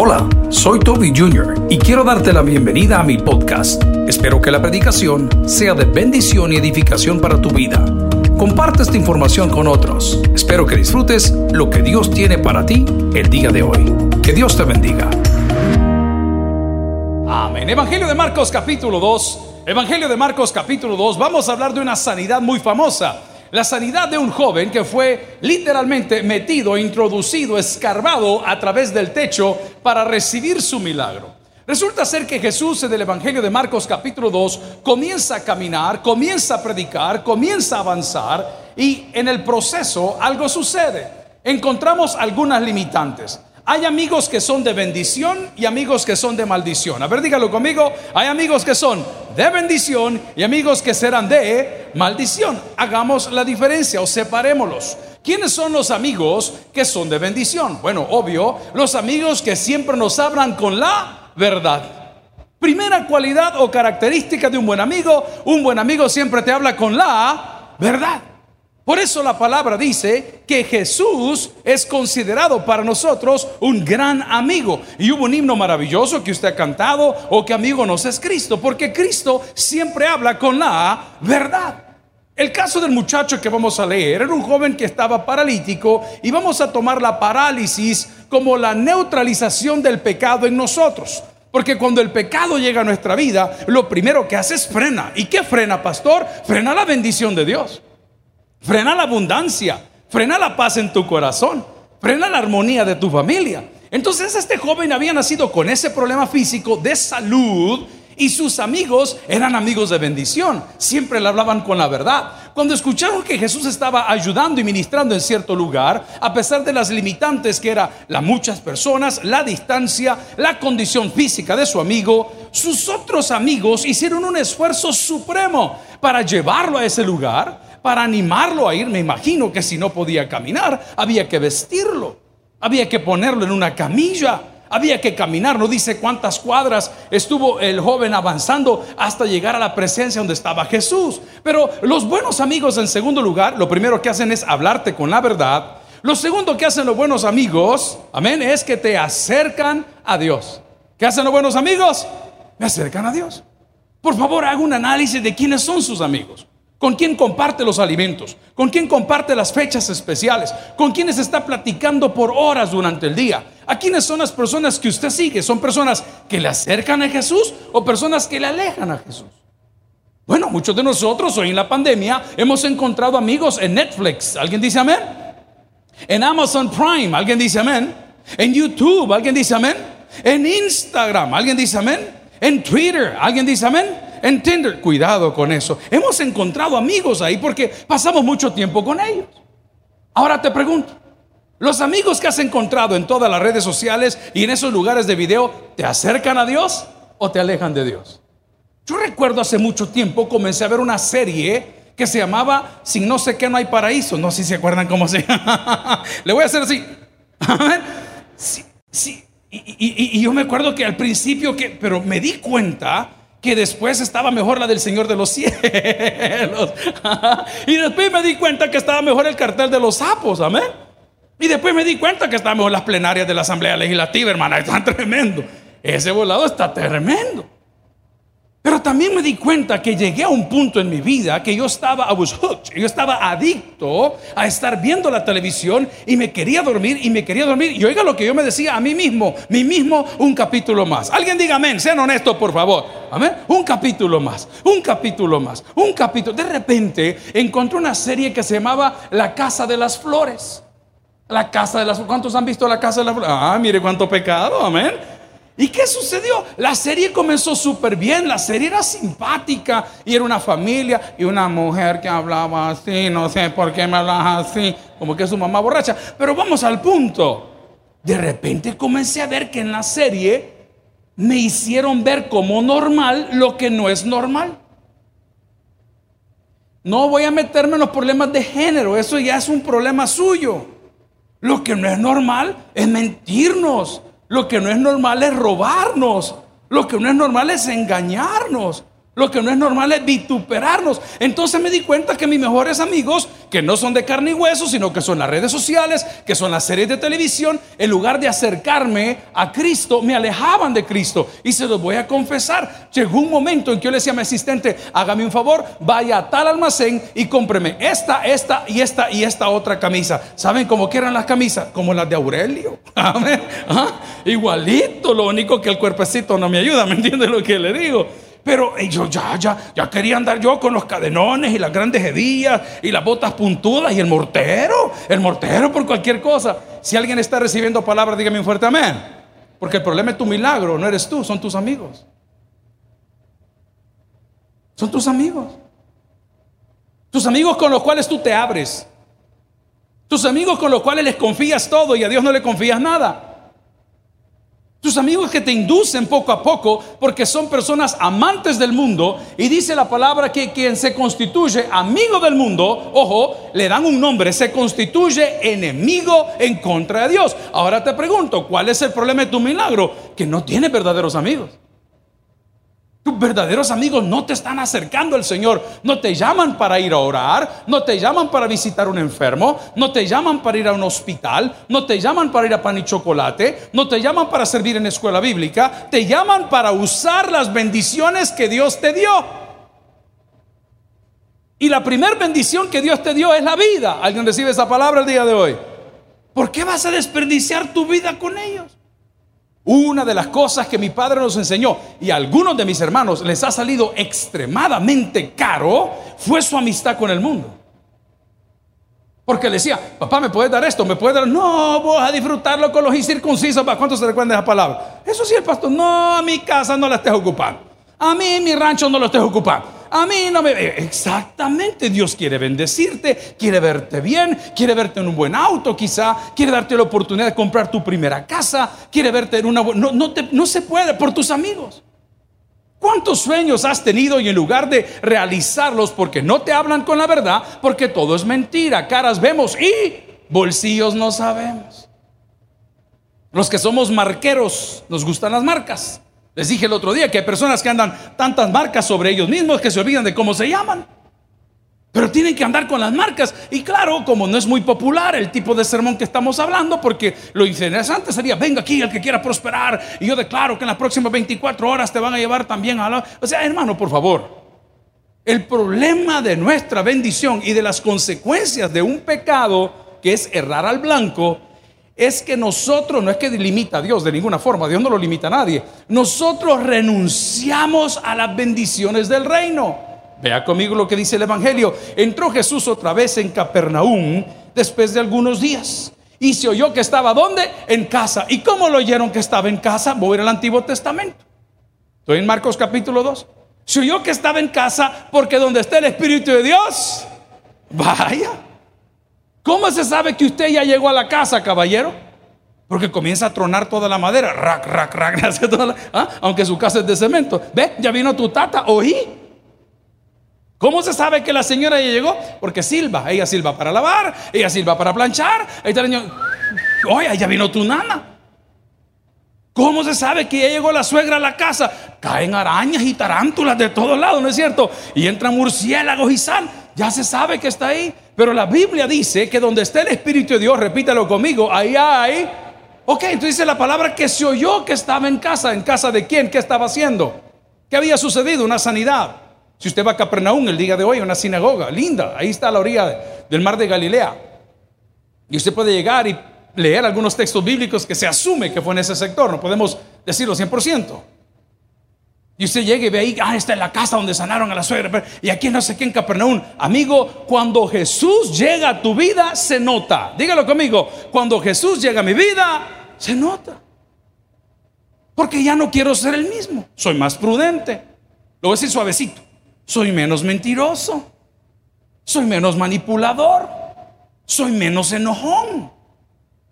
Hola, soy Toby Jr. y quiero darte la bienvenida a mi podcast. Espero que la predicación sea de bendición y edificación para tu vida. Comparte esta información con otros. Espero que disfrutes lo que Dios tiene para ti el día de hoy. Que Dios te bendiga. Amén. Evangelio de Marcos capítulo 2. Evangelio de Marcos capítulo 2. Vamos a hablar de una sanidad muy famosa. La sanidad de un joven que fue literalmente metido, introducido, escarbado a través del techo para recibir su milagro. Resulta ser que Jesús en el Evangelio de Marcos capítulo 2 comienza a caminar, comienza a predicar, comienza a avanzar y en el proceso algo sucede. Encontramos algunas limitantes. Hay amigos que son de bendición y amigos que son de maldición. A ver, dígalo conmigo. Hay amigos que son de bendición y amigos que serán de maldición. Hagamos la diferencia o separémoslos. ¿Quiénes son los amigos que son de bendición? Bueno, obvio, los amigos que siempre nos hablan con la verdad. Primera cualidad o característica de un buen amigo, un buen amigo siempre te habla con la verdad. Por eso la palabra dice que Jesús es considerado para nosotros un gran amigo. Y hubo un himno maravilloso que usted ha cantado o que amigo nos es Cristo, porque Cristo siempre habla con la verdad. El caso del muchacho que vamos a leer era un joven que estaba paralítico y vamos a tomar la parálisis como la neutralización del pecado en nosotros. Porque cuando el pecado llega a nuestra vida, lo primero que hace es frena. ¿Y qué frena, pastor? Frena la bendición de Dios. Frena la abundancia, frena la paz en tu corazón, frena la armonía de tu familia. Entonces este joven había nacido con ese problema físico de salud y sus amigos eran amigos de bendición, siempre le hablaban con la verdad. Cuando escucharon que Jesús estaba ayudando y ministrando en cierto lugar, a pesar de las limitantes que eran las muchas personas, la distancia, la condición física de su amigo, sus otros amigos hicieron un esfuerzo supremo para llevarlo a ese lugar para animarlo a ir, me imagino que si no podía caminar, había que vestirlo, había que ponerlo en una camilla, había que caminar, no dice cuántas cuadras estuvo el joven avanzando hasta llegar a la presencia donde estaba Jesús. Pero los buenos amigos en segundo lugar, lo primero que hacen es hablarte con la verdad. Lo segundo que hacen los buenos amigos, amén, es que te acercan a Dios. ¿Qué hacen los buenos amigos? Me acercan a Dios. Por favor, haga un análisis de quiénes son sus amigos. ¿Con quién comparte los alimentos? ¿Con quién comparte las fechas especiales? ¿Con quiénes está platicando por horas durante el día? ¿A quiénes son las personas que usted sigue? ¿Son personas que le acercan a Jesús o personas que le alejan a Jesús? Bueno, muchos de nosotros hoy en la pandemia hemos encontrado amigos en Netflix. ¿Alguien dice amén? En Amazon Prime. ¿Alguien dice amén? En YouTube. ¿Alguien dice amén? En Instagram. ¿Alguien dice amén? En Twitter. ¿Alguien dice amén? En Tinder. Cuidado con eso. Hemos encontrado amigos ahí porque pasamos mucho tiempo con ellos. Ahora te pregunto, ¿los amigos que has encontrado en todas las redes sociales y en esos lugares de video te acercan a Dios o te alejan de Dios? Yo recuerdo hace mucho tiempo comencé a ver una serie que se llamaba Sin no sé qué no hay paraíso. No sé si se acuerdan cómo se Le voy a hacer así. sí, sí. Y, y, yo me acuerdo que al principio que, pero me di cuenta que después estaba mejor la del Señor de los cielos. y después me di cuenta que estaba mejor el cartel de los sapos, amén. Y después me di cuenta que estaba mejor las plenarias de la Asamblea Legislativa, hermana, está tremendo. Ese volado está tremendo. Pero también me di cuenta que llegué a un punto en mi vida que yo estaba, I was hooked, yo estaba adicto a estar viendo la televisión y me quería dormir y me quería dormir. Y oiga lo que yo me decía a mí mismo, mí mismo, un capítulo más. Alguien diga amén, sean honestos por favor. Amén, un capítulo más, un capítulo más, un capítulo. De repente encontré una serie que se llamaba La Casa de las Flores. La Casa de las. ¿Cuántos han visto La Casa de las Flores? Ah, mire cuánto pecado, amén. ¿Y qué sucedió? La serie comenzó súper bien, la serie era simpática y era una familia y una mujer que hablaba así, no sé por qué me hablaba así, como que es su mamá borracha. Pero vamos al punto. De repente comencé a ver que en la serie me hicieron ver como normal lo que no es normal. No voy a meterme en los problemas de género, eso ya es un problema suyo. Lo que no es normal es mentirnos, lo que no es normal es robarnos. Lo que no es normal es engañarnos. Lo que no es normal es vituperarnos. Entonces me di cuenta que mis mejores amigos, que no son de carne y hueso, sino que son las redes sociales, que son las series de televisión, en lugar de acercarme a Cristo, me alejaban de Cristo. Y se los voy a confesar. Llegó un momento en que yo le decía a mi asistente, hágame un favor, vaya a tal almacén y cómpreme esta, esta y esta y esta otra camisa. ¿Saben cómo eran las camisas? Como las de Aurelio. ¿Ah? Igualito, lo único que el cuerpecito no me ayuda, ¿me entiende lo que le digo? Pero yo ya, ya, ya quería andar yo con los cadenones y las grandes hedillas y las botas puntudas y el mortero, el mortero por cualquier cosa. Si alguien está recibiendo palabras, dígame un fuerte amén. Porque el problema es tu milagro, no eres tú, son tus amigos. Son tus amigos. Tus amigos con los cuales tú te abres. Tus amigos con los cuales les confías todo y a Dios no le confías nada. Tus amigos que te inducen poco a poco porque son personas amantes del mundo y dice la palabra que quien se constituye amigo del mundo, ojo, le dan un nombre, se constituye enemigo en contra de Dios. Ahora te pregunto, ¿cuál es el problema de tu milagro? Que no tienes verdaderos amigos. Verdaderos amigos no te están acercando al Señor, no te llaman para ir a orar, no te llaman para visitar un enfermo, no te llaman para ir a un hospital, no te llaman para ir a pan y chocolate, no te llaman para servir en escuela bíblica, te llaman para usar las bendiciones que Dios te dio. Y la primera bendición que Dios te dio es la vida. ¿Alguien recibe esa palabra el día de hoy? ¿Por qué vas a desperdiciar tu vida con ellos? Una de las cosas que mi padre nos enseñó y a algunos de mis hermanos les ha salido extremadamente caro fue su amistad con el mundo. Porque le decía, papá, ¿me puedes dar esto? ¿Me puedes dar? No, voy a disfrutarlo con los incircuncisos. ¿Cuántos se recuerdan esa palabra? Eso sí, el pastor, no, a mi casa no la estés ocupando. A mí, mi rancho no lo estés ocupando. A mí no me... Exactamente, Dios quiere bendecirte, quiere verte bien, quiere verte en un buen auto quizá, quiere darte la oportunidad de comprar tu primera casa, quiere verte en una... No, no, no se puede por tus amigos. ¿Cuántos sueños has tenido y en lugar de realizarlos porque no te hablan con la verdad, porque todo es mentira, caras vemos y bolsillos no sabemos? Los que somos marqueros nos gustan las marcas. Les dije el otro día que hay personas que andan tantas marcas sobre ellos mismos que se olvidan de cómo se llaman. Pero tienen que andar con las marcas. Y claro, como no es muy popular el tipo de sermón que estamos hablando, porque lo interesante sería, venga aquí el que quiera prosperar. Y yo declaro que en las próximas 24 horas te van a llevar también a la... O sea, hermano, por favor. El problema de nuestra bendición y de las consecuencias de un pecado que es errar al blanco es que nosotros, no es que limita a Dios de ninguna forma, Dios no lo limita a nadie, nosotros renunciamos a las bendiciones del reino. Vea conmigo lo que dice el Evangelio. Entró Jesús otra vez en Capernaum después de algunos días. Y se oyó que estaba ¿dónde? En casa. ¿Y cómo lo oyeron que estaba en casa? Voy al Antiguo Testamento. Estoy en Marcos capítulo 2. Se oyó que estaba en casa porque donde está el Espíritu de Dios, vaya. ¿Cómo se sabe que usted ya llegó a la casa, caballero? Porque comienza a tronar toda la madera, rac, rac, rac, ¿ah? aunque su casa es de cemento. ¿Ve? Ya vino tu tata, oí. ¿Cómo se sabe que la señora ya llegó? Porque silba, ella silba para lavar, ella silba para planchar. Ahí está el niño, oye, ya vino tu nana. ¿Cómo se sabe que ya llegó la suegra a la casa? Caen arañas y tarántulas de todos lados, ¿no es cierto? Y entran murciélagos y sal. Ya se sabe que está ahí. Pero la Biblia dice que donde está el Espíritu de Dios, repítalo conmigo, ahí hay. Ok, entonces dice la palabra que se oyó que estaba en casa. ¿En casa de quién? ¿Qué estaba haciendo? ¿Qué había sucedido? Una sanidad. Si usted va a Capernaum el día de hoy, una sinagoga linda, ahí está a la orilla del mar de Galilea. Y usted puede llegar y leer algunos textos bíblicos que se asume que fue en ese sector, no podemos decirlo 100%. Y usted llega y ve ahí, ah, está en la casa donde sanaron a la suegra. Y aquí no sé qué en Capernaum. Amigo, cuando Jesús llega a tu vida, se nota. Dígalo conmigo. Cuando Jesús llega a mi vida, se nota. Porque ya no quiero ser el mismo. Soy más prudente. Lo voy a decir suavecito. Soy menos mentiroso. Soy menos manipulador. Soy menos enojón.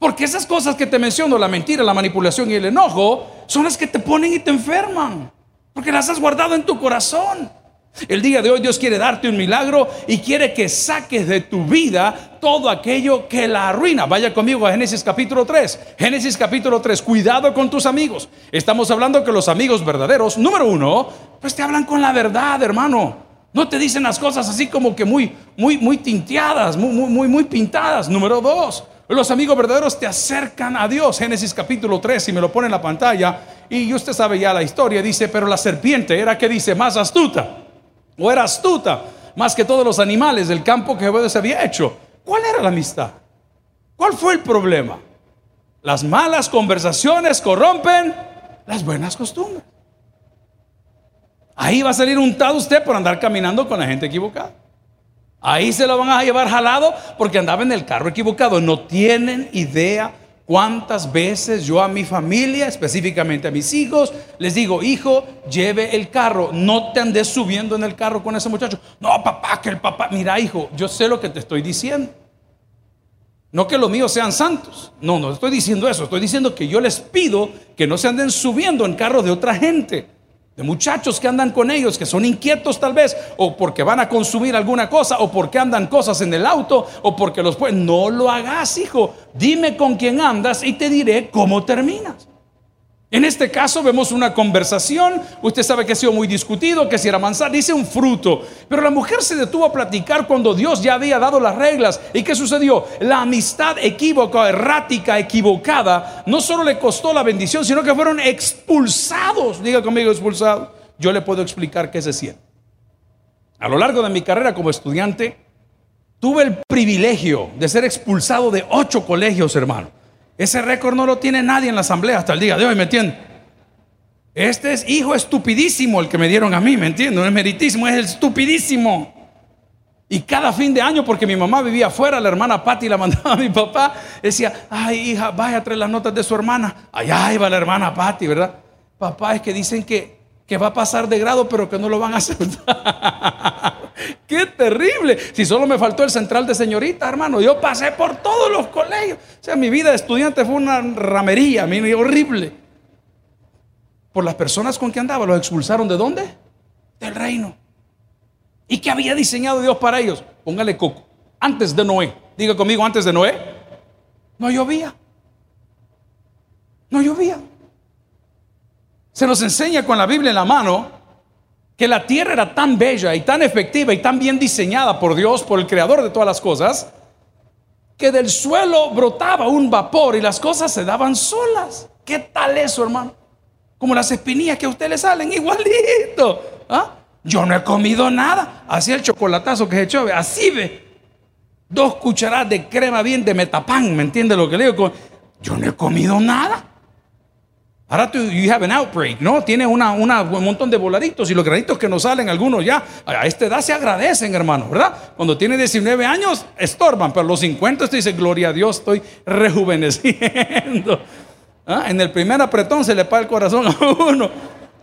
Porque esas cosas que te menciono, la mentira, la manipulación y el enojo, son las que te ponen y te enferman. Porque las has guardado en tu corazón. El día de hoy Dios quiere darte un milagro y quiere que saques de tu vida todo aquello que la arruina. Vaya conmigo a Génesis capítulo 3. Génesis capítulo 3. Cuidado con tus amigos. Estamos hablando que los amigos verdaderos, número uno, Pues te hablan con la verdad, hermano. No te dicen las cosas así como que muy, muy, muy tinteadas, muy, muy, muy pintadas. Número dos, los amigos verdaderos te acercan a Dios. Génesis capítulo 3, si me lo pone en la pantalla. Y usted sabe ya la historia. Dice, pero la serpiente era que dice, más astuta. O era astuta, más que todos los animales del campo que Dios había hecho. ¿Cuál era la amistad? ¿Cuál fue el problema? Las malas conversaciones corrompen las buenas costumbres. Ahí va a salir untado usted por andar caminando con la gente equivocada. Ahí se lo van a llevar jalado porque andaba en el carro equivocado. No tienen idea cuántas veces yo a mi familia, específicamente a mis hijos, les digo, hijo, lleve el carro. No te andes subiendo en el carro con ese muchacho. No, papá, que el papá. Mira, hijo, yo sé lo que te estoy diciendo. No que los míos sean santos. No, no estoy diciendo eso. Estoy diciendo que yo les pido que no se anden subiendo en carros de otra gente de muchachos que andan con ellos, que son inquietos tal vez, o porque van a consumir alguna cosa, o porque andan cosas en el auto, o porque los pueden. No lo hagas, hijo. Dime con quién andas y te diré cómo terminas. En este caso vemos una conversación, usted sabe que ha sido muy discutido, que si era manzana, dice un fruto, pero la mujer se detuvo a platicar cuando Dios ya había dado las reglas. ¿Y qué sucedió? La amistad equívoca, errática, equivocada, no solo le costó la bendición, sino que fueron expulsados. Diga conmigo, expulsados. Yo le puedo explicar qué se siente. A lo largo de mi carrera como estudiante, tuve el privilegio de ser expulsado de ocho colegios, hermano. Ese récord no lo tiene nadie en la asamblea hasta el día de hoy, ¿me entiendes? Este es hijo estupidísimo el que me dieron a mí, ¿me entiendes? No es meritísimo, es el estupidísimo. Y cada fin de año, porque mi mamá vivía afuera, la hermana Patti la mandaba a mi papá, decía, ay hija, vaya a traer las notas de su hermana. Allá iba la hermana Patti, ¿verdad? Papá, es que dicen que, que va a pasar de grado, pero que no lo van a aceptar. ¡Qué terrible! Si solo me faltó el central de señorita, hermano. Yo pasé por todos los colegios. O sea, mi vida de estudiante fue una ramería, horrible. Por las personas con que andaba, los expulsaron de dónde? Del reino. ¿Y qué había diseñado Dios para ellos? Póngale coco. Antes de Noé. Diga conmigo, antes de Noé. No llovía. No llovía. Se nos enseña con la Biblia en la mano que la tierra era tan bella y tan efectiva y tan bien diseñada por Dios, por el creador de todas las cosas, que del suelo brotaba un vapor y las cosas se daban solas. ¿Qué tal eso, hermano? Como las espinillas que a usted le salen igualito. ¿Ah? Yo no he comido nada. Así el chocolatazo que se echó, así ve. Dos cucharadas de crema bien de metapán, ¿me entiende lo que le digo? Yo no he comido nada. Ahora tú, you have an outbreak, ¿no? Tiene una, un montón de voladitos y los granitos que nos salen, algunos ya, a esta edad se agradecen, hermano, ¿verdad? Cuando tiene 19 años, estorban, pero los 50 usted dice, gloria a Dios, estoy rejuveneciendo. ¿Ah? En el primer apretón se le paga el corazón a uno.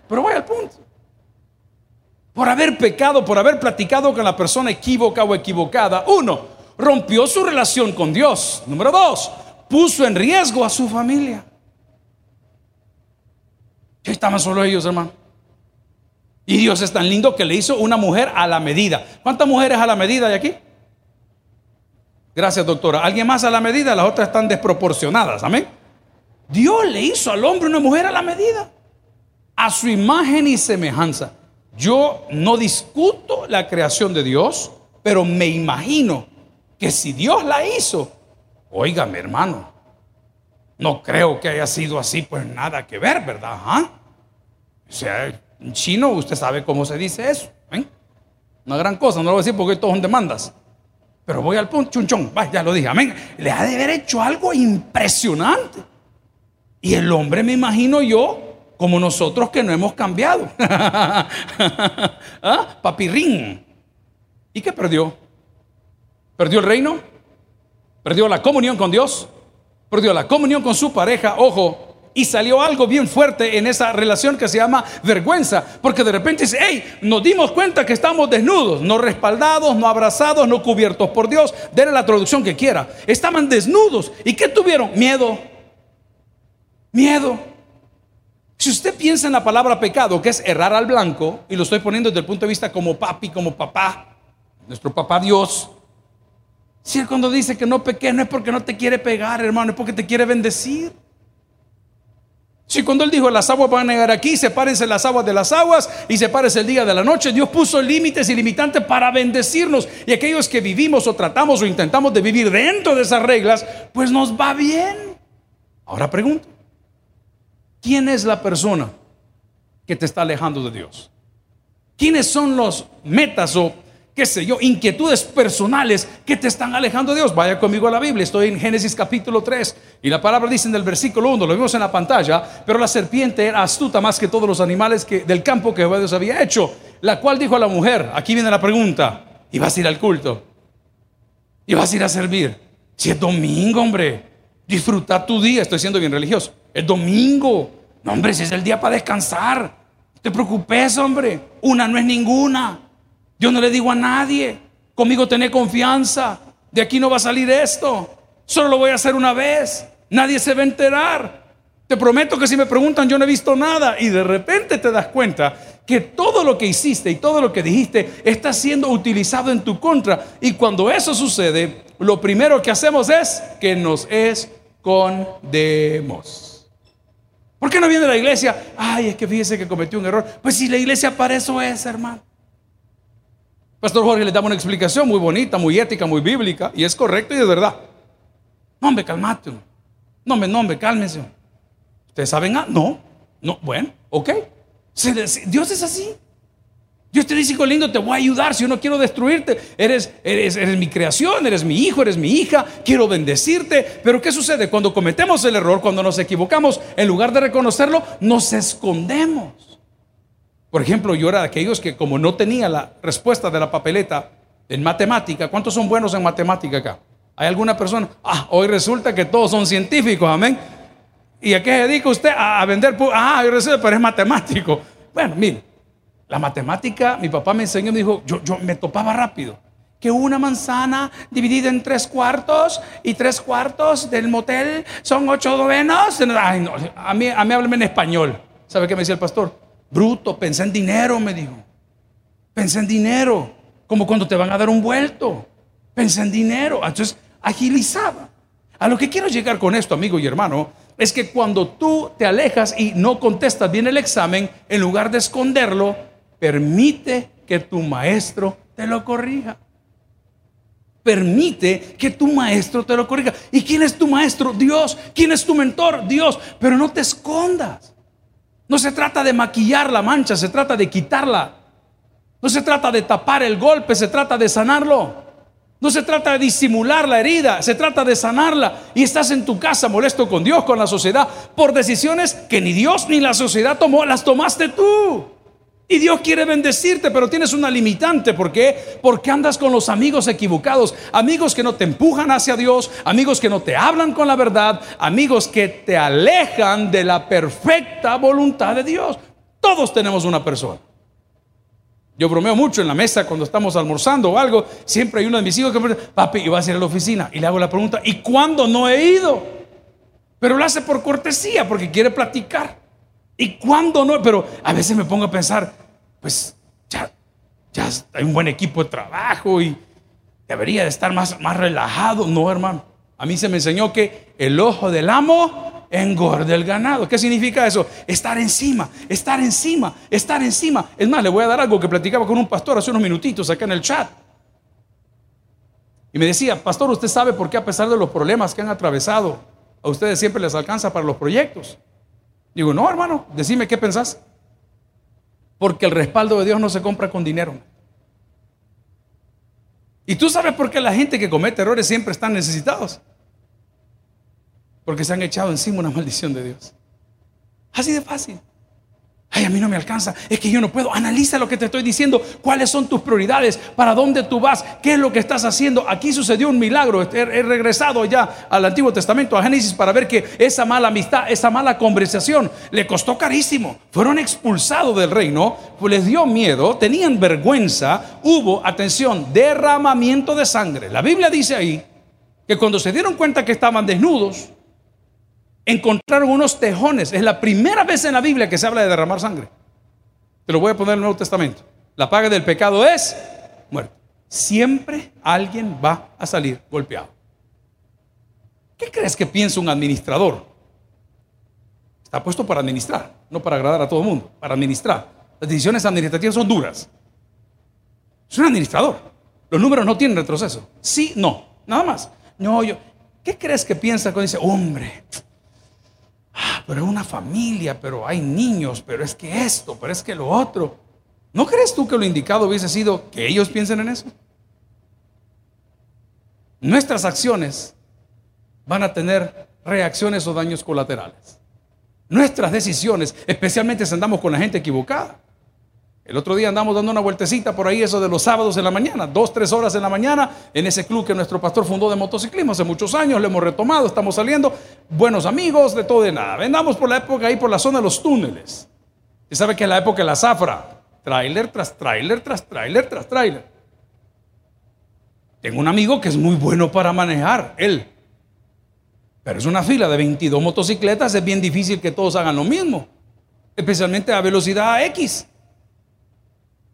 Pero voy al punto. Por haber pecado, por haber platicado con la persona equívoca o equivocada, uno, rompió su relación con Dios. Número dos, puso en riesgo a su familia. Ya estaban solo ellos, hermano. Y Dios es tan lindo que le hizo una mujer a la medida. ¿Cuántas mujeres a la medida hay aquí? Gracias, doctora. ¿Alguien más a la medida? Las otras están desproporcionadas. Amén. Dios le hizo al hombre una mujer a la medida. A su imagen y semejanza. Yo no discuto la creación de Dios, pero me imagino que si Dios la hizo, óigame hermano, no creo que haya sido así, pues nada que ver, ¿verdad? ¿Ah? O sea, en chino usted sabe cómo se dice eso. ¿eh? Una gran cosa, no lo voy a decir porque todos son demandas. Pero voy al punto, chunchón, ya lo dije, amén. Le ha de haber hecho algo impresionante. Y el hombre, me imagino yo, como nosotros que no hemos cambiado. ¿Ah? Papirrín. ¿Y qué perdió? ¿Perdió el reino? ¿Perdió la comunión con Dios? Perdió la comunión con su pareja, ojo, y salió algo bien fuerte en esa relación que se llama vergüenza, porque de repente dice, hey, nos dimos cuenta que estamos desnudos, no respaldados, no abrazados, no cubiertos por Dios, denle la traducción que quiera, estaban desnudos, ¿y qué tuvieron? Miedo, miedo. Si usted piensa en la palabra pecado, que es errar al blanco, y lo estoy poniendo desde el punto de vista como papi, como papá, nuestro papá Dios, si él cuando dice que no peques no es porque no te quiere pegar, hermano, es porque te quiere bendecir. Si cuando Él dijo las aguas van a llegar aquí, sepárense las aguas de las aguas y sepárense el día de la noche, Dios puso límites y limitantes para bendecirnos. Y aquellos que vivimos o tratamos o intentamos de vivir dentro de esas reglas, pues nos va bien. Ahora pregunto, ¿quién es la persona que te está alejando de Dios? ¿Quiénes son los metas o qué sé yo, inquietudes personales que te están alejando de Dios. Vaya conmigo a la Biblia, estoy en Génesis capítulo 3 y la palabra dice en el versículo 1, lo vimos en la pantalla, pero la serpiente era astuta más que todos los animales del campo que Dios había hecho, la cual dijo a la mujer, aquí viene la pregunta, ¿y vas a ir al culto? ¿Y vas a ir a servir? Si es domingo, hombre, disfrutar tu día, estoy siendo bien religioso, es domingo, no hombre, si es el día para descansar, no te preocupes, hombre, una no es ninguna. Yo no le digo a nadie, conmigo tené confianza, de aquí no va a salir esto, solo lo voy a hacer una vez, nadie se va a enterar. Te prometo que si me preguntan yo no he visto nada y de repente te das cuenta que todo lo que hiciste y todo lo que dijiste está siendo utilizado en tu contra. Y cuando eso sucede, lo primero que hacemos es que nos escondemos. ¿Por qué no viene la iglesia? Ay, es que fíjese que cometió un error. Pues si la iglesia para eso es, hermano. Pastor Jorge le daba una explicación muy bonita, muy ética, muy bíblica, y es correcto y de verdad. No, hombre, calmate. No, hombre, no, hombre, cálmese. ¿Ustedes saben? Ah, no, no, bueno, ok. Dios es así. Dios te dice, hijo lindo, te voy a ayudar. Si yo no quiero destruirte, eres, eres, eres mi creación, eres mi hijo, eres mi hija, quiero bendecirte. Pero ¿qué sucede? Cuando cometemos el error, cuando nos equivocamos, en lugar de reconocerlo, nos escondemos. Por ejemplo, yo era de aquellos que como no tenía la respuesta de la papeleta en matemática, ¿cuántos son buenos en matemática acá? ¿Hay alguna persona? Ah, hoy resulta que todos son científicos, amén. ¿Y a qué se dedica usted? A, vender. Ah, resulta, pero es matemático. Bueno, mire, la matemática, mi papá me enseñó, me dijo, yo, yo me topaba rápido. Que una manzana dividida en tres cuartos y tres cuartos del motel son ocho novenos. Ay, no, a mí, a mí háblame en español. ¿Sabe qué me decía el pastor? Bruto, pensé en dinero, me dijo. Pensé en dinero, como cuando te van a dar un vuelto. Pensé en dinero. Entonces, agilizaba. A lo que quiero llegar con esto, amigo y hermano, es que cuando tú te alejas y no contestas bien el examen, en lugar de esconderlo, permite que tu maestro te lo corrija. Permite que tu maestro te lo corrija. ¿Y quién es tu maestro? Dios. ¿Quién es tu mentor? Dios. Pero no te escondas. No se trata de maquillar la mancha, se trata de quitarla. No se trata de tapar el golpe, se trata de sanarlo. No se trata de disimular la herida, se trata de sanarla. Y estás en tu casa molesto con Dios, con la sociedad, por decisiones que ni Dios ni la sociedad tomó, las tomaste tú. Y Dios quiere bendecirte, pero tienes una limitante. ¿Por qué? Porque andas con los amigos equivocados. Amigos que no te empujan hacia Dios. Amigos que no te hablan con la verdad. Amigos que te alejan de la perfecta voluntad de Dios. Todos tenemos una persona. Yo bromeo mucho en la mesa cuando estamos almorzando o algo. Siempre hay uno de mis hijos que me dice, papi, y vas a ir a la oficina. Y le hago la pregunta, ¿y cuándo no he ido? Pero lo hace por cortesía, porque quiere platicar. ¿Y cuándo no? Pero a veces me pongo a pensar, pues ya, ya hay un buen equipo de trabajo y debería de estar más, más relajado. No, hermano. A mí se me enseñó que el ojo del amo engorda el ganado. ¿Qué significa eso? Estar encima, estar encima, estar encima. Es más, le voy a dar algo que platicaba con un pastor hace unos minutitos acá en el chat. Y me decía, pastor, ¿usted sabe por qué a pesar de los problemas que han atravesado, a ustedes siempre les alcanza para los proyectos? Digo, no, hermano, decime qué pensás. Porque el respaldo de Dios no se compra con dinero. Y tú sabes por qué la gente que comete errores siempre están necesitados. Porque se han echado encima una maldición de Dios. Así de fácil. Ay, a mí no me alcanza, es que yo no puedo. Analiza lo que te estoy diciendo, cuáles son tus prioridades, para dónde tú vas, qué es lo que estás haciendo. Aquí sucedió un milagro. He, regresado ya al Antiguo Testamento, a Génesis, para ver que esa mala amistad, esa mala conversación, le costó carísimo. Fueron expulsados del reino, pues les dio miedo, tenían vergüenza. Hubo, atención, derramamiento de sangre. La Biblia dice ahí que cuando se dieron cuenta que estaban desnudos, encontraron unos tejones. Es la primera vez en la Biblia que se habla de derramar sangre. Te lo voy a poner en el Nuevo Testamento. La paga del pecado es muerte. Siempre alguien va a salir golpeado. ¿Qué crees que piensa un administrador? Está puesto para administrar, no para agradar a todo el mundo, para administrar. Las decisiones administrativas son duras. Es un administrador. Los números no tienen retroceso. Sí, no, nada más. No, yo, ¿qué crees que piensa cuando dice, hombre, ah, pero es una familia, pero hay niños, pero es que esto, pero es que lo otro? ¿No crees tú que lo indicado hubiese sido que ellos piensen en eso? Nuestras acciones van a tener reacciones o daños colaterales. Nuestras decisiones, especialmente si andamos con la gente equivocada. El otro día andamos dando una vueltecita por ahí, eso de los sábados en la mañana, dos, tres horas en la mañana, en ese club que nuestro pastor fundó de motociclismo hace muchos años, lo hemos retomado, estamos saliendo, buenos amigos, de todo de nada. Vendamos por la época ahí, por la zona de los túneles. Y sabe que es la época de la zafra, tráiler tras tráiler, tras tráiler, tras tráiler. Tengo un amigo que es muy bueno para manejar, él. Pero es una fila de 22 motocicletas, es bien difícil que todos hagan lo mismo, especialmente a velocidad X.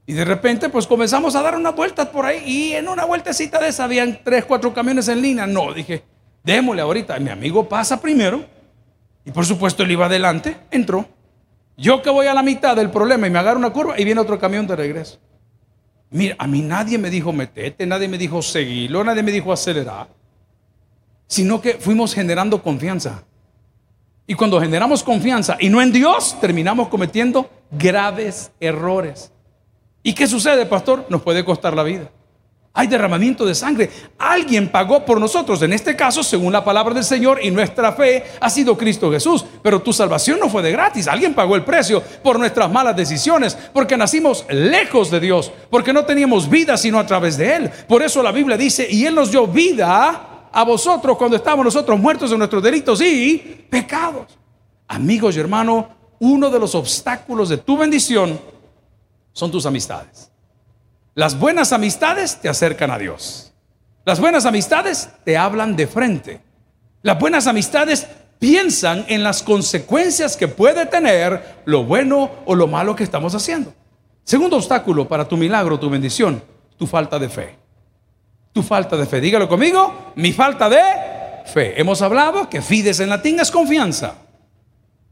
Y de repente, pues comenzamos a dar unas vueltas por ahí. Y en una vueltecita de esa habían tres, cuatro camiones en línea. No, dije, démosle ahorita. Mi amigo pasa primero. Y por supuesto, él iba adelante, entró. Yo que voy a la mitad del problema y me agarro una curva y viene otro camión de regreso. Mira, a mí nadie me dijo metete, nadie me dijo seguirlo, nadie me dijo acelerar. Sino que fuimos generando confianza. Y cuando generamos confianza y no en Dios, terminamos cometiendo graves errores. ¿Y qué sucede, pastor? Nos puede costar la vida. Hay derramamiento de sangre. Alguien pagó por nosotros. En este caso, según la palabra del Señor y nuestra fe, ha sido Cristo Jesús. Pero tu salvación no fue de gratis. Alguien pagó el precio por nuestras malas decisiones. Porque nacimos lejos de Dios. Porque no teníamos vida sino a través de Él. Por eso la Biblia dice, y Él nos dio vida a vosotros cuando estábamos nosotros muertos en nuestros delitos y pecados. Amigos y hermanos, uno de los obstáculos de tu bendición son tus amistades. Las buenas amistades te acercan a Dios. Las buenas amistades te hablan de frente. Las buenas amistades piensan en las consecuencias que puede tener lo bueno o lo malo que estamos haciendo. Segundo obstáculo para tu milagro, tu bendición, tu falta de fe. Tu falta de fe. Dígalo conmigo, mi falta de fe. Hemos hablado que fides en latín es confianza.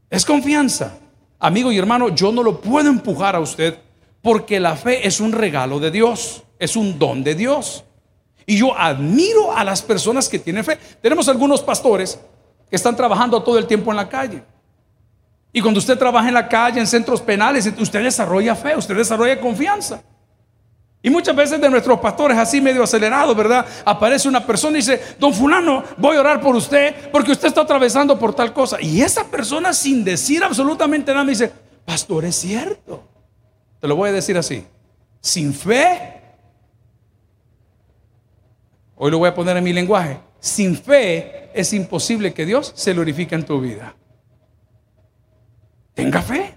Es confianza. Amigo y hermano, yo no lo puedo empujar a usted porque la fe es un regalo de Dios, es un don de Dios. Y yo admiro a las personas que tienen fe. Tenemos algunos pastores que están trabajando todo el tiempo en la calle. Y cuando usted trabaja en la calle, en centros penales, usted desarrolla fe, usted desarrolla confianza. Y muchas veces de nuestros pastores así medio acelerados, ¿verdad? Aparece una persona y dice, don fulano, voy a orar por usted porque usted está atravesando por tal cosa. Y esa persona sin decir absolutamente nada me dice, pastor, es cierto. Te lo voy a decir así. Sin fe, hoy lo voy a poner en mi lenguaje, sin fe es imposible que Dios se glorifique en tu vida. Tenga fe.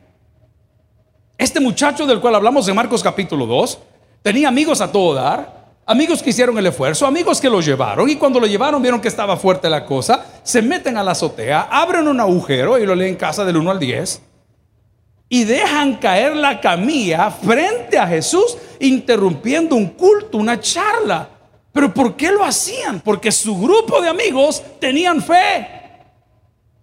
Este muchacho del cual hablamos en Marcos capítulo 2 tenía amigos a todo dar, amigos que hicieron el esfuerzo, amigos que lo llevaron y cuando lo llevaron vieron que estaba fuerte la cosa, se meten a la azotea, abren un agujero y lo leen en casa del 1 al 10 y dejan caer la camilla frente a Jesús, interrumpiendo un culto, una charla. Pero ¿por qué lo hacían? Porque su grupo de amigos tenían fe.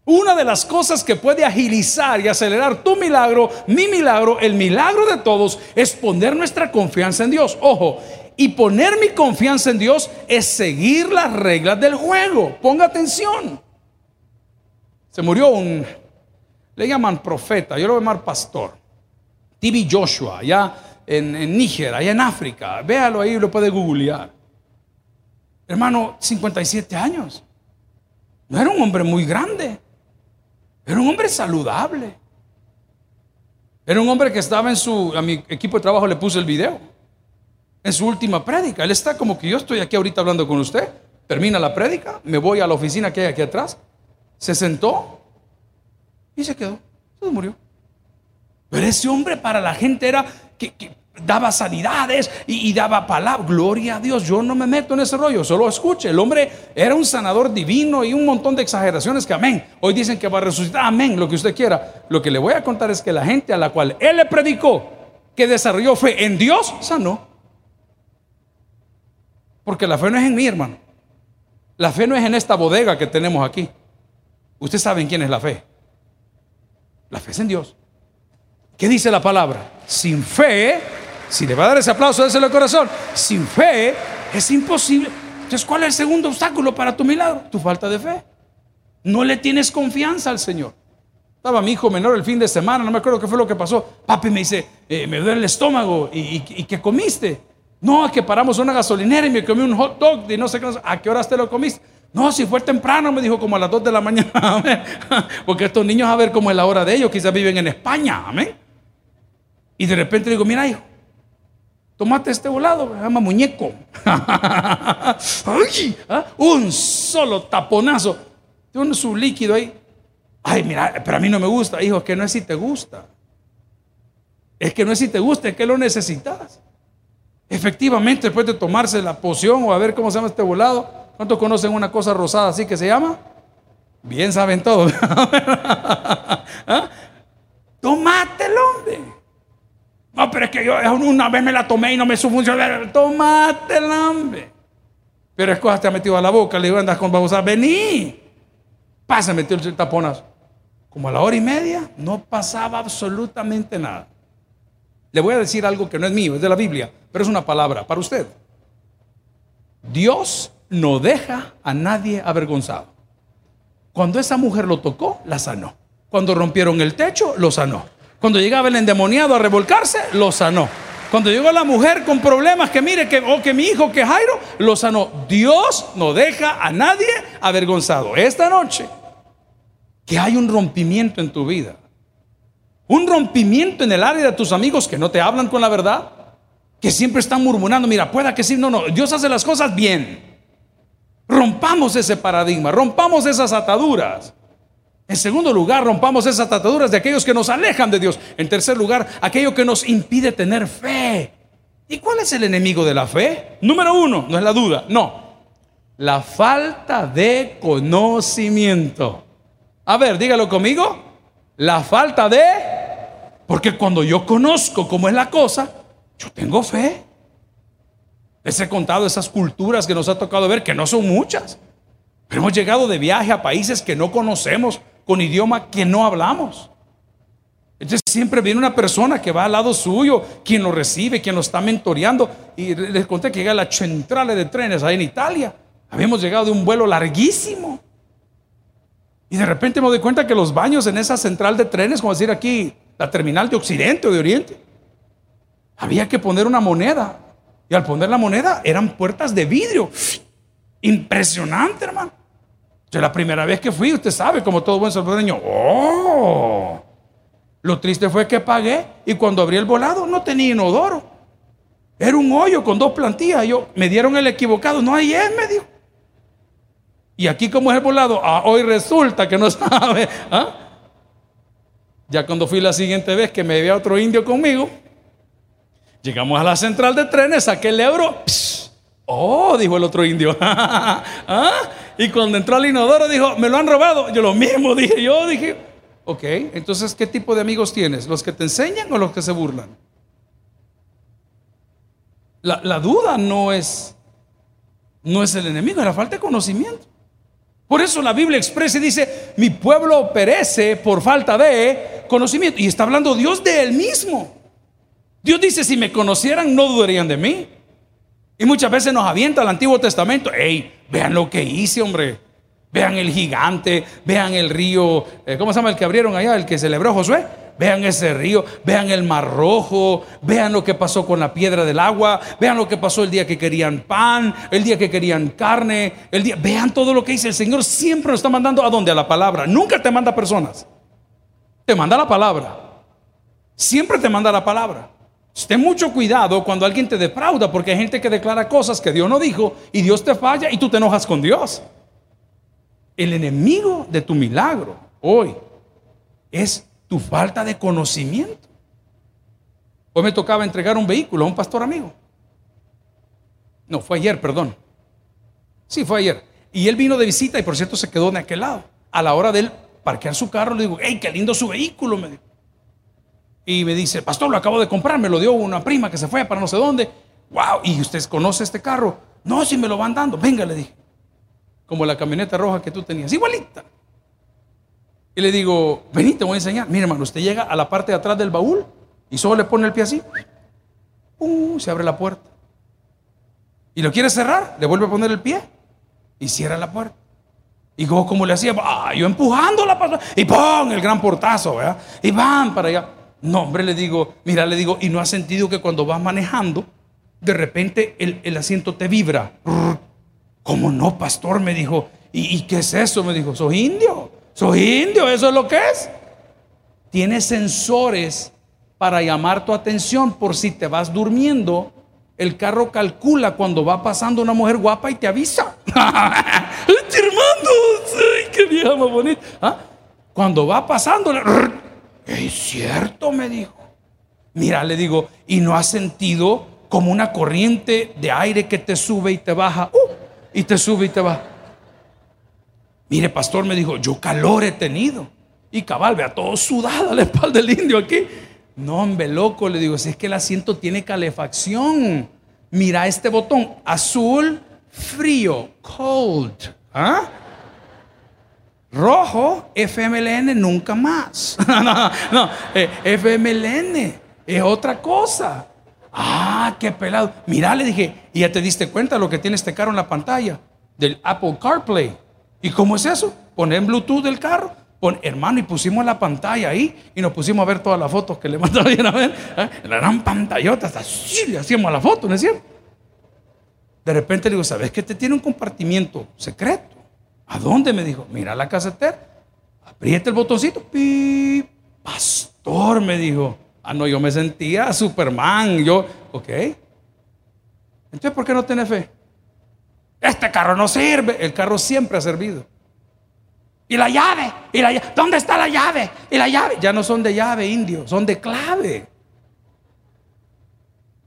Una de las cosas que puede agilizar y acelerar tu milagro, mi milagro, el milagro de todos, es poner nuestra confianza en Dios. Ojo, y poner mi confianza en Dios es seguir las reglas del juego. Ponga atención. Se murió un le llaman profeta, yo lo voy a llamar pastor. Tibi Joshua, allá en, en Níger, allá en África. Véalo ahí, lo puede googlear. Hermano, 57 años. No era un hombre muy grande. Era un hombre saludable. Era un hombre que estaba en su, a mi equipo de trabajo le puse el video. En su última prédica. Él está como que yo estoy aquí ahorita hablando con usted. Termina la prédica, me voy a la oficina que hay aquí atrás. Se sentó, y se quedó, se murió. Pero ese hombre para la gente era que, daba sanidades y, daba palabra. Gloria a Dios, yo no me meto en ese rollo, solo escuche. El hombre era un sanador divino y un montón de exageraciones que amén. Hoy dicen que va a resucitar, amén, lo que usted quiera. Lo que le voy a contar es que la gente a la cual él le predicó, que desarrolló fe en Dios, sanó. Porque la fe no es en mí, hermano. La fe no es en esta bodega que tenemos aquí. Ustedes saben quién es la fe. La fe es en Dios. ¿Qué dice la palabra? Sin fe, si le va a dar ese aplauso, déselo el corazón. Sin fe es imposible. Entonces, ¿cuál es el segundo obstáculo para tu milagro? Tu falta de fe. No le tienes confianza al Señor. Estaba mi hijo menor el fin de semana, no me acuerdo qué fue lo que pasó. Papi me dice, eh, me duele el estómago. ¿Y, qué comiste? No, que paramos una gasolinera y me comí un hot dog y no sé qué. ¿A qué horas te lo comiste? No, si fue temprano, me dijo como a las 2 de la mañana. Porque estos niños a ver cómo es la hora de ellos, quizás viven en España. Amén. Y de repente digo, mira hijo, tomate este volado, se llama muñeco. Ay, ¿ah? Un solo taponazo. Tiene su líquido ahí. Ay, mira, pero a mí no me gusta. Hijo, es que no es si te gusta. Es que no es si te gusta, es que lo necesitas. Efectivamente, después de tomarse la poción o a ver cómo se llama este volado, ¿cuántos conocen una cosa rosada así que se llama? Bien saben todos. ¿Ah? Tomátelo, hombre. No, pero es que yo una vez me la tomé y no me funcionó. Tomate el hambre. Pero es cosa te ha metido a la boca. Le digo, andas con babosa, vení. Pasa, metió el taponazo. Como a la hora y media, no pasaba absolutamente nada. Le voy a decir algo que no es mío, es de la Biblia, pero es una palabra para usted. Dios no deja a nadie avergonzado. Cuando esa mujer lo tocó, la sanó. Cuando rompieron el techo, lo sanó. Cuando llegaba el endemoniado a revolcarse, lo sanó. Cuando llegó la mujer con problemas, que mire, que, o que mi hijo, que Jairo, lo sanó. Dios no deja a nadie avergonzado. Esta noche, que hay un rompimiento en tu vida. Un rompimiento en el área de tus amigos que no te hablan con la verdad. Que siempre están murmurando, mira, pueda que sí, no, no, Dios hace las cosas bien. Rompamos ese paradigma, rompamos esas ataduras. En segundo lugar, rompamos esas ataduras de aquellos que nos alejan de Dios. En tercer lugar, aquello que nos impide tener fe. ¿Y cuál es el enemigo de la fe? Número uno, no es la duda, no. La falta de conocimiento. A ver, dígalo conmigo. La falta de... Porque cuando yo conozco cómo es la cosa, yo tengo fe. Les he contado esas culturas que nos ha tocado ver, que no son muchas. Pero hemos llegado de viaje a países que no conocemos con idioma que no hablamos. Entonces siempre viene una persona que va al lado suyo, quien lo recibe, quien lo está mentoreando. Y les conté que llega a la centrale de trenes ahí en Italia. Habíamos llegado de un vuelo larguísimo. Y de repente me doy cuenta que los baños en esa central de trenes, como decir aquí, la terminal de Occidente o de Oriente, había que poner una moneda. Y al poner la moneda eran puertas de vidrio. Impresionante, hermano. Yo la primera vez que fui, usted sabe, como todo buen salvadoreño, ¡oh! Lo triste fue que pagué y cuando abrí el volado no tenía inodoro. Era un hoyo con dos plantillas. Yo, me dieron el equivocado, no hay es, me dijo. Y aquí como es el volado, ah, hoy resulta que no sabe. ¿ah? Ya cuando fui la siguiente vez que me había otro indio conmigo, llegamos a la central de trenes, saqué el euro. Oh, dijo el otro indio. ¿Ah? Y cuando entró al inodoro dijo, me lo han robado. Yo lo mismo dije, yo dije, ok, entonces, ¿qué tipo de amigos tienes? ¿Los que te enseñan o los que se burlan? La, duda no es, no es el enemigo, es la falta de conocimiento. Por eso la Biblia expresa y dice, mi pueblo perece por falta de conocimiento. Y está hablando Dios de él mismo. Dios dice, si me conocieran, no dudarían de mí. Y muchas veces nos avienta el Antiguo Testamento. Ey, vean lo que hice, hombre. Vean el gigante, vean el río, eh, ¿cómo se llama el que abrieron allá, el que celebró Josué? Vean ese río, vean el mar rojo, vean lo que pasó con la piedra del agua, vean lo que pasó el día que querían pan, el día que querían carne, el día, vean todo lo que dice el Señor siempre nos está mandando a dónde, a la palabra. Nunca te manda personas. Te manda la palabra. Siempre te manda la palabra. Ten mucho cuidado cuando alguien te defrauda, porque hay gente que declara cosas que Dios no dijo y Dios te falla y tú te enojas con Dios. El enemigo de tu milagro hoy es tu falta de conocimiento. Hoy me tocaba entregar un vehículo a un pastor amigo. No, fue ayer, perdón. Sí, fue ayer. Y él vino de visita y por cierto se quedó en aquel lado. A la hora de él parquear su carro, le digo, hey, qué lindo su vehículo, me dijo. Y me dice, pastor, lo acabo de comprar, me lo dio una prima que se fue para no sé dónde. Wow, ¿y usted conoce este carro? No, si me lo van dando, venga, le dije. Como la camioneta roja que tú tenías, igualita. Y le digo, vení, te voy a enseñar. Mire, hermano, usted llega a la parte de atrás del baúl y solo le pone el pie así. Uh, se abre la puerta. Y lo quiere cerrar, le vuelve a poner el pie y cierra la puerta. Y como, como le hacía, ah, yo empujando la y ¡pum! el gran portazo, ¿verdad? Y van para allá. No, hombre, le digo, mira, le digo, y no has sentido que cuando vas manejando, de repente el, asiento te vibra. ¿Cómo no, pastor? Me dijo. ¿Y, ¿Y, qué es eso? Me dijo, ¿sos indio? ¿Soy indio? ¿Eso es lo que es? Tiene sensores para llamar tu atención por si te vas durmiendo. El carro calcula cuando va pasando una mujer guapa y te avisa. Hermanos, qué vieja más bonita. ¿Ah? Cuando va pasando, es cierto, me dijo. Mira, le digo, ¿y no has sentido como una corriente de aire que te sube y te baja? Uh, y te sube y te baja. Mire, pastor, me dijo, yo calor he tenido. Y cabal, vea todo sudada la espalda del indio aquí. No, hombre, loco, le digo, si es que el asiento tiene calefacción. Mira este botón, azul, frío, cold. ¿Ah? Rojo, FMLN, nunca más. no, no, eh, FMLN es otra cosa. Ah, qué pelado. Mira, le dije, y ya te diste cuenta lo que tiene este carro en la pantalla del Apple CarPlay. ¿Y cómo es eso? Poner Bluetooth del carro. Pon, hermano, y pusimos la pantalla ahí y nos pusimos a ver todas las fotos que le mandaron a ver. ¿eh? La gran pantallota, así le hacíamos la foto, ¿no es cierto? De repente le digo, ¿sabes que te tiene un compartimiento secreto? ¿A dónde? Me dijo, mira la casetera, aprieta el botoncito, pastor, me dijo. Ah, no, yo me sentía Superman, yo, ok. Entonces, ¿por qué no tiene fe? Este carro no sirve. El carro siempre ha servido. Y la llave, y la ¿dónde está la llave? Y la llave, ya no son de llave, indio, son de clave.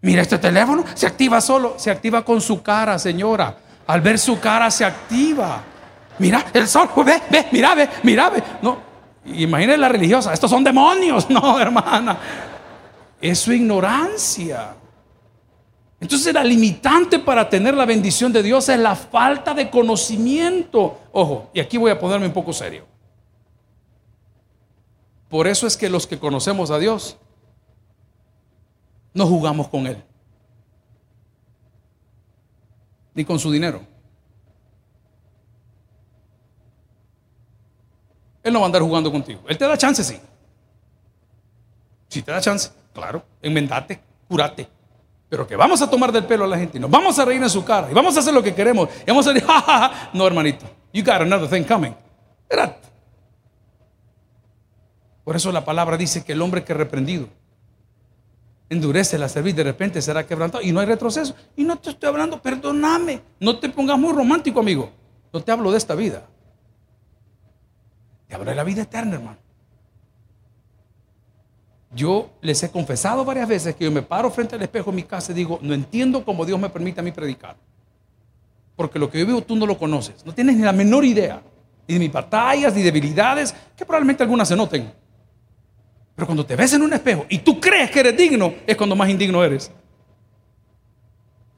Mira, este teléfono se activa solo, se activa con su cara, señora. Al ver su cara se activa. Mira, el sol, ve, ve, mira, ve, mira, ve. No, imagínese la religiosa, estos son demonios. No, hermana, es su ignorancia. Entonces la limitante para tener la bendición de Dios es la falta de conocimiento. Ojo, y aquí voy a ponerme un poco serio. Por eso es que los que conocemos a Dios no jugamos con Él. Ni con su dinero. Él no va a andar jugando contigo. Él te da chance, sí. Si te da chance, claro, enmendate, curate. Pero que vamos a tomar del pelo a la gente y nos vamos a reír en su cara y vamos a hacer lo que queremos y vamos a decir, ja, no hermanito, you got another thing coming. Por eso la palabra dice que el hombre que reprendido endurece la cerviz, de repente será quebrantado y no hay retroceso. Y no te estoy hablando, perdóname, no te pongas muy romántico, amigo. No te hablo de esta vida. Te de la vida eterna, hermano. Yo les he confesado varias veces que yo me paro frente al espejo en mi casa y digo, no entiendo cómo Dios me permite a mí predicar. Porque lo que yo vivo tú no lo conoces. No tienes ni la menor idea. Ni de mis batallas, ni debilidades, que probablemente algunas se noten. Pero cuando te ves en un espejo y tú crees que eres digno, es cuando más indigno eres.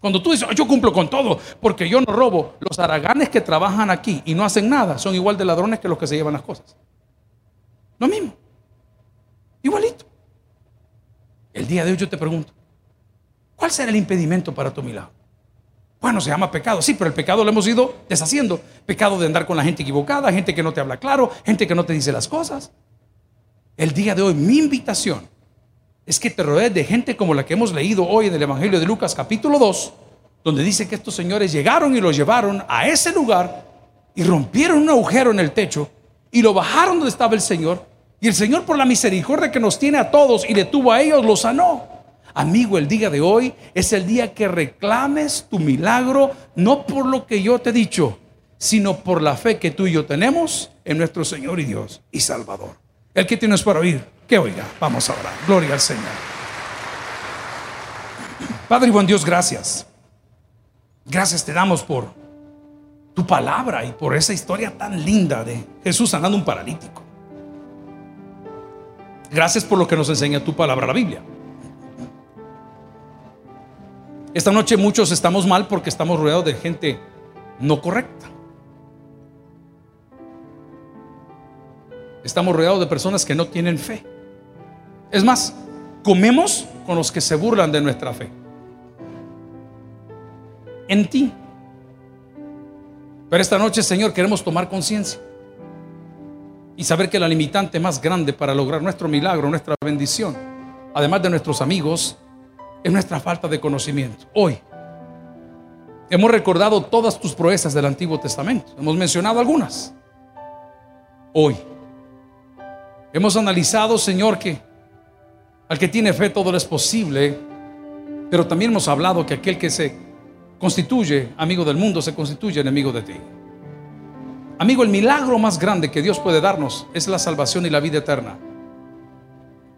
Cuando tú dices, yo cumplo con todo, porque yo no robo, los araganes que trabajan aquí y no hacen nada son igual de ladrones que los que se llevan las cosas. Lo mismo. Igualito. El día de hoy yo te pregunto, ¿cuál será el impedimento para tu milagro? Bueno, se llama pecado, sí, pero el pecado lo hemos ido deshaciendo. Pecado de andar con la gente equivocada, gente que no te habla claro, gente que no te dice las cosas. El día de hoy, mi invitación es que te rodees de gente como la que hemos leído hoy en el Evangelio de Lucas capítulo 2, donde dice que estos señores llegaron y lo llevaron a ese lugar y rompieron un agujero en el techo y lo bajaron donde estaba el Señor y el Señor por la misericordia que nos tiene a todos y le tuvo a ellos, lo sanó. Amigo, el día de hoy es el día que reclames tu milagro, no por lo que yo te he dicho, sino por la fe que tú y yo tenemos en nuestro Señor y Dios y Salvador. El que tienes para oír, oiga. Vamos a orar. Gloria al Señor. Padre y buen Dios, gracias. Gracias te damos por tu palabra y por esa historia tan linda de Jesús sanando un paralítico. Gracias por lo que nos enseña tu palabra, la Biblia. Esta noche muchos estamos mal porque estamos rodeados de gente no correcta. estamos rodeados de personas que no tienen fe. Es más, comemos con los que se burlan de nuestra fe. En ti. Pero esta noche, Señor, queremos tomar conciencia y saber que la limitante más grande para lograr nuestro milagro, nuestra bendición, además de nuestros amigos, es nuestra falta de conocimiento. Hoy hemos recordado todas tus proezas del Antiguo Testamento. Hemos mencionado algunas. Hoy hemos analizado, Señor, que al que tiene fe todo lo es posible, pero también hemos hablado que aquel que se constituye amigo del mundo se constituye enemigo de ti. Amigo, el milagro más grande que Dios puede darnos es la salvación y la vida eterna.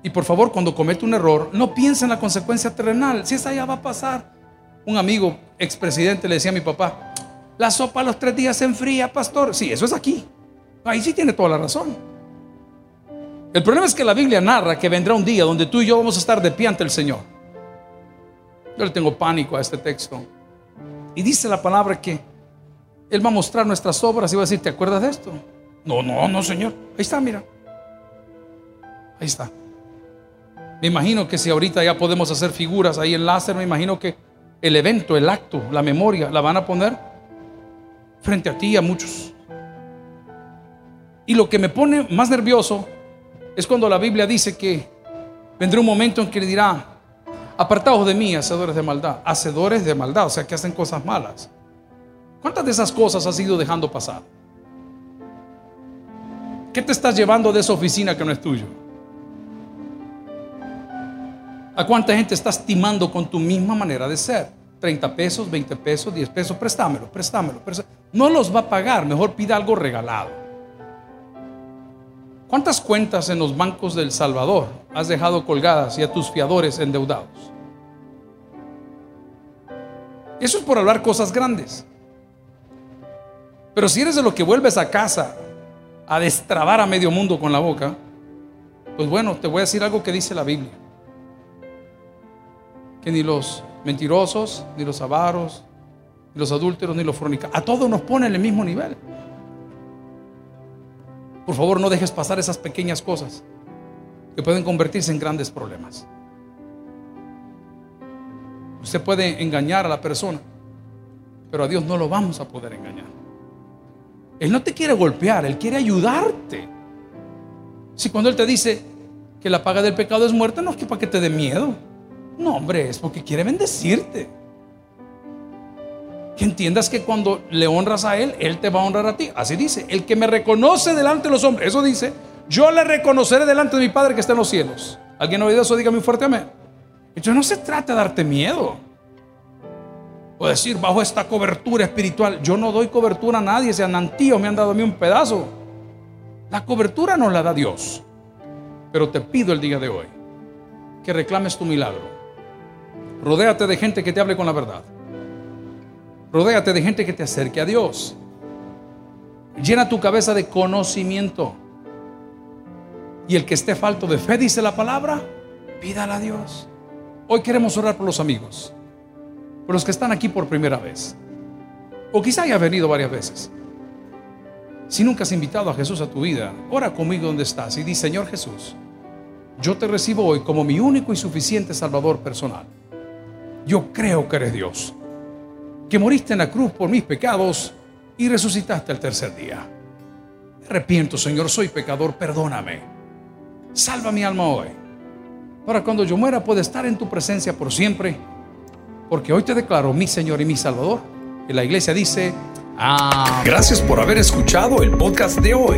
Y por favor, cuando comete un error, no piense en la consecuencia terrenal. Si esa ya va a pasar. Un amigo expresidente le decía a mi papá, la sopa a los tres días se enfría, pastor. Sí, eso es aquí. Ahí sí tiene toda la razón. El problema es que la Biblia narra que vendrá un día donde tú y yo vamos a estar de pie ante el Señor. Yo le tengo pánico a este texto. Y dice la palabra que Él va a mostrar nuestras obras y va a decir, ¿te acuerdas de esto? No, no, no, Señor. Ahí está, mira. Ahí está. Me imagino que si ahorita ya podemos hacer figuras ahí en láser, me imagino que el evento, el acto, la memoria, la van a poner frente a ti y a muchos. Y lo que me pone más nervioso es cuando la Biblia dice que vendrá un momento en que le dirá, apartados de mí, hacedores de maldad, hacedores de maldad, o sea, que hacen cosas malas. ¿Cuántas de esas cosas has ido dejando pasar? ¿Qué te estás llevando de esa oficina que no es tuyo? ¿A cuánta gente estás timando con tu misma manera de ser? 30 pesos, 20 pesos, 10 pesos, préstamelo, préstamelo, No los va a pagar, mejor pida algo regalado. ¿Cuántas cuentas en los bancos del Salvador has dejado colgadas y a tus fiadores endeudados? Eso es por hablar cosas grandes. Pero si eres de lo que vuelves a casa a destrabar a medio mundo con la boca, pues bueno, te voy a decir algo que dice la Biblia. Que ni los mentirosos, ni los avaros, ni los adúlteros, ni los fornicadores, a todos nos pone en el mismo nivel. Por favor, no dejes pasar esas pequeñas cosas que pueden convertirse en grandes problemas. Usted puede engañar a la persona, pero a Dios no lo vamos a poder engañar. Él no te quiere golpear, Él quiere ayudarte. Si cuando Él te dice que la paga del pecado es muerte, no es que para que te dé miedo. No, hombre, es porque quiere bendecirte. Que entiendas que cuando le honras a Él, Él te va a honrar a ti. Así dice, el que me reconoce delante de los hombres, eso dice, yo le reconoceré delante de mi Padre que está en los cielos. ¿Alguien ha oído eso? Dígame un fuerte amén. Entonces no se trata de darte miedo. O decir, bajo esta cobertura espiritual, yo no doy cobertura a nadie, sean antíos me han dado a mí un pedazo. La cobertura no la da Dios. Pero te pido el día de hoy que reclames tu milagro. Rodéate de gente que te hable con la verdad. Rodéate de gente que te acerque a Dios. Llena tu cabeza de conocimiento. Y el que esté falto de fe, dice la palabra, pídala a Dios. Hoy queremos orar por los amigos, por los que están aquí por primera vez. O quizá haya venido varias veces. Si nunca has invitado a Jesús a tu vida, ora conmigo donde estás y di, Señor Jesús, yo te recibo hoy como mi único y suficiente Salvador personal. Yo creo que eres Dios que moriste en la cruz por mis pecados y resucitaste al tercer día. Me arrepiento, Señor, soy pecador, perdóname. Salva mi alma hoy. Para cuando yo muera pueda estar en tu presencia por siempre, porque hoy te declaro mi Señor y mi Salvador. Y la iglesia dice, Amén. Gracias por haber escuchado el podcast de hoy.